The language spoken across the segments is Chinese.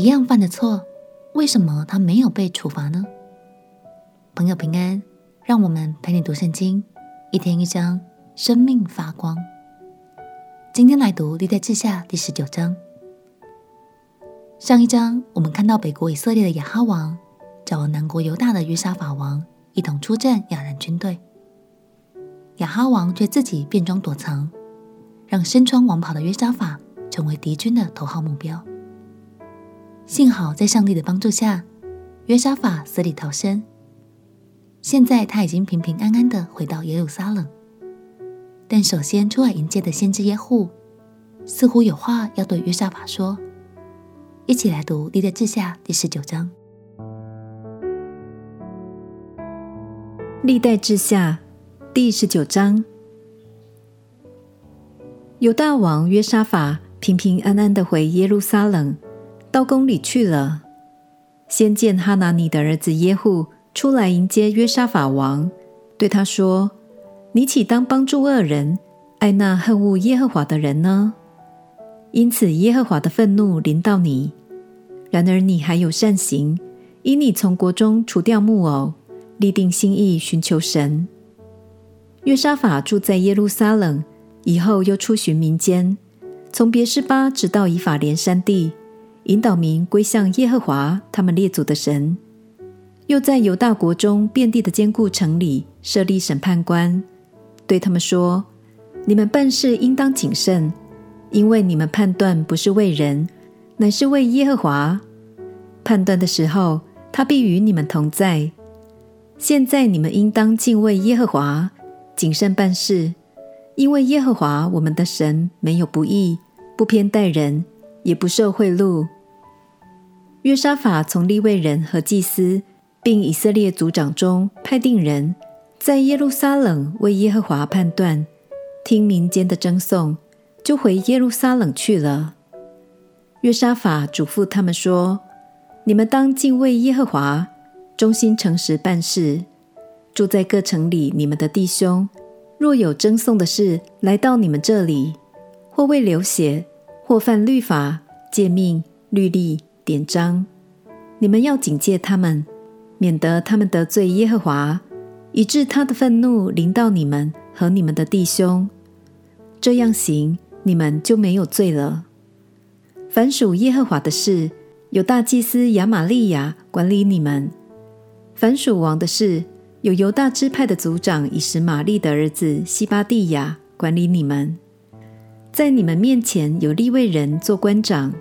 一样犯的错，为什么他没有被处罚呢？朋友平安，让我们陪你读圣经，一天一章，生命发光。今天来读《历代志下》第十九章。上一章我们看到北国以色列的亚哈王找了南国犹大的约沙法王一同出战亚兰军队，亚哈王却自己变装躲藏，让身穿王袍的约沙法成为敌军的头号目标。幸好在上帝的帮助下，约沙法死里逃生。现在他已经平平安安地回到耶路撒冷。但首先出来迎接的先知耶户，似乎有话要对约沙法说。一起来读《历代志下》第十九章。《历代志下》第十九章，有大王约沙法平平安安地回耶路撒冷。到宫里去了。先见哈拿尼的儿子耶户出来迎接约沙法王，对他说：“你岂当帮助恶人，爱那恨恶耶和华的人呢？因此耶和华的愤怒临到你。然而你还有善行，因你从国中除掉木偶，立定心意寻求神。约沙法住在耶路撒冷，以后又出巡民间，从别是巴直到以法莲山地。”引导民归向耶和华他们列祖的神，又在犹大国中遍地的坚固城里设立审判官，对他们说：“你们办事应当谨慎，因为你们判断不是为人，乃是为耶和华。判断的时候，他必与你们同在。现在你们应当敬畏耶和华，谨慎办事，因为耶和华我们的神没有不义，不偏待人，也不受贿赂。”约沙法从立位人和祭司，并以色列族长中派定人，在耶路撒冷为耶和华判断，听民间的争讼，就回耶路撒冷去了。约沙法嘱咐他们说：“你们当敬畏耶和华，忠心诚实办事。住在各城里，你们的弟兄若有争讼的事来到你们这里，或为流血，或犯律法、诫命、律例。”典章，你们要警戒他们，免得他们得罪耶和华，以致他的愤怒临到你们和你们的弟兄。这样行，你们就没有罪了。凡属耶和华的事，有大祭司亚玛利亚管理你们；凡属王的事，有犹大支派的族长以实玛利的儿子西巴蒂亚管理你们。在你们面前有利未人做官长。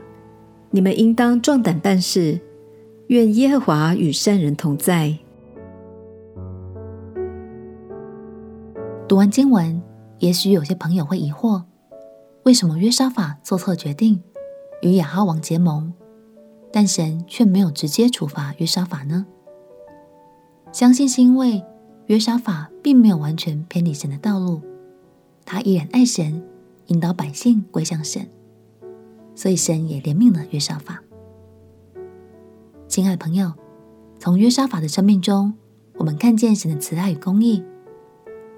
你们应当壮胆办事，愿耶和华与善人同在。读完经文，也许有些朋友会疑惑：为什么约沙法做错决定，与亚哈王结盟，但神却没有直接处罚约沙法呢？相信是因为约沙法并没有完全偏离神的道路，他依然爱神，引导百姓归向神。所以神也怜悯了约沙法。亲爱的朋友，从约沙法的生命中，我们看见神的慈爱与公义。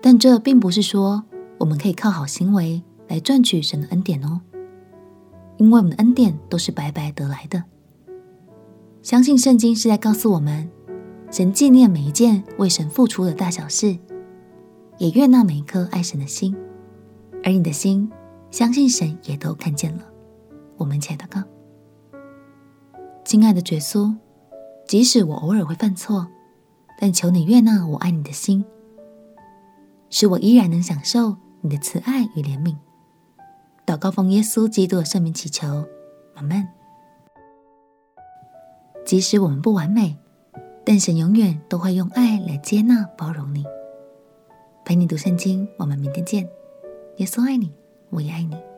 但这并不是说我们可以靠好行为来赚取神的恩典哦，因为我们的恩典都是白白得来的。相信圣经是在告诉我们，神纪念每一件为神付出的大小事，也悦纳每一颗爱神的心。而你的心，相信神也都看见了。我们且祷告，亲爱的耶稣，即使我偶尔会犯错，但求你悦纳我爱你的心，使我依然能享受你的慈爱与怜悯。祷告奉耶稣基督的圣名祈求，阿门。即使我们不完美，但神永远都会用爱来接纳包容你。陪你读圣经，我们明天见。耶稣爱你，我也爱你。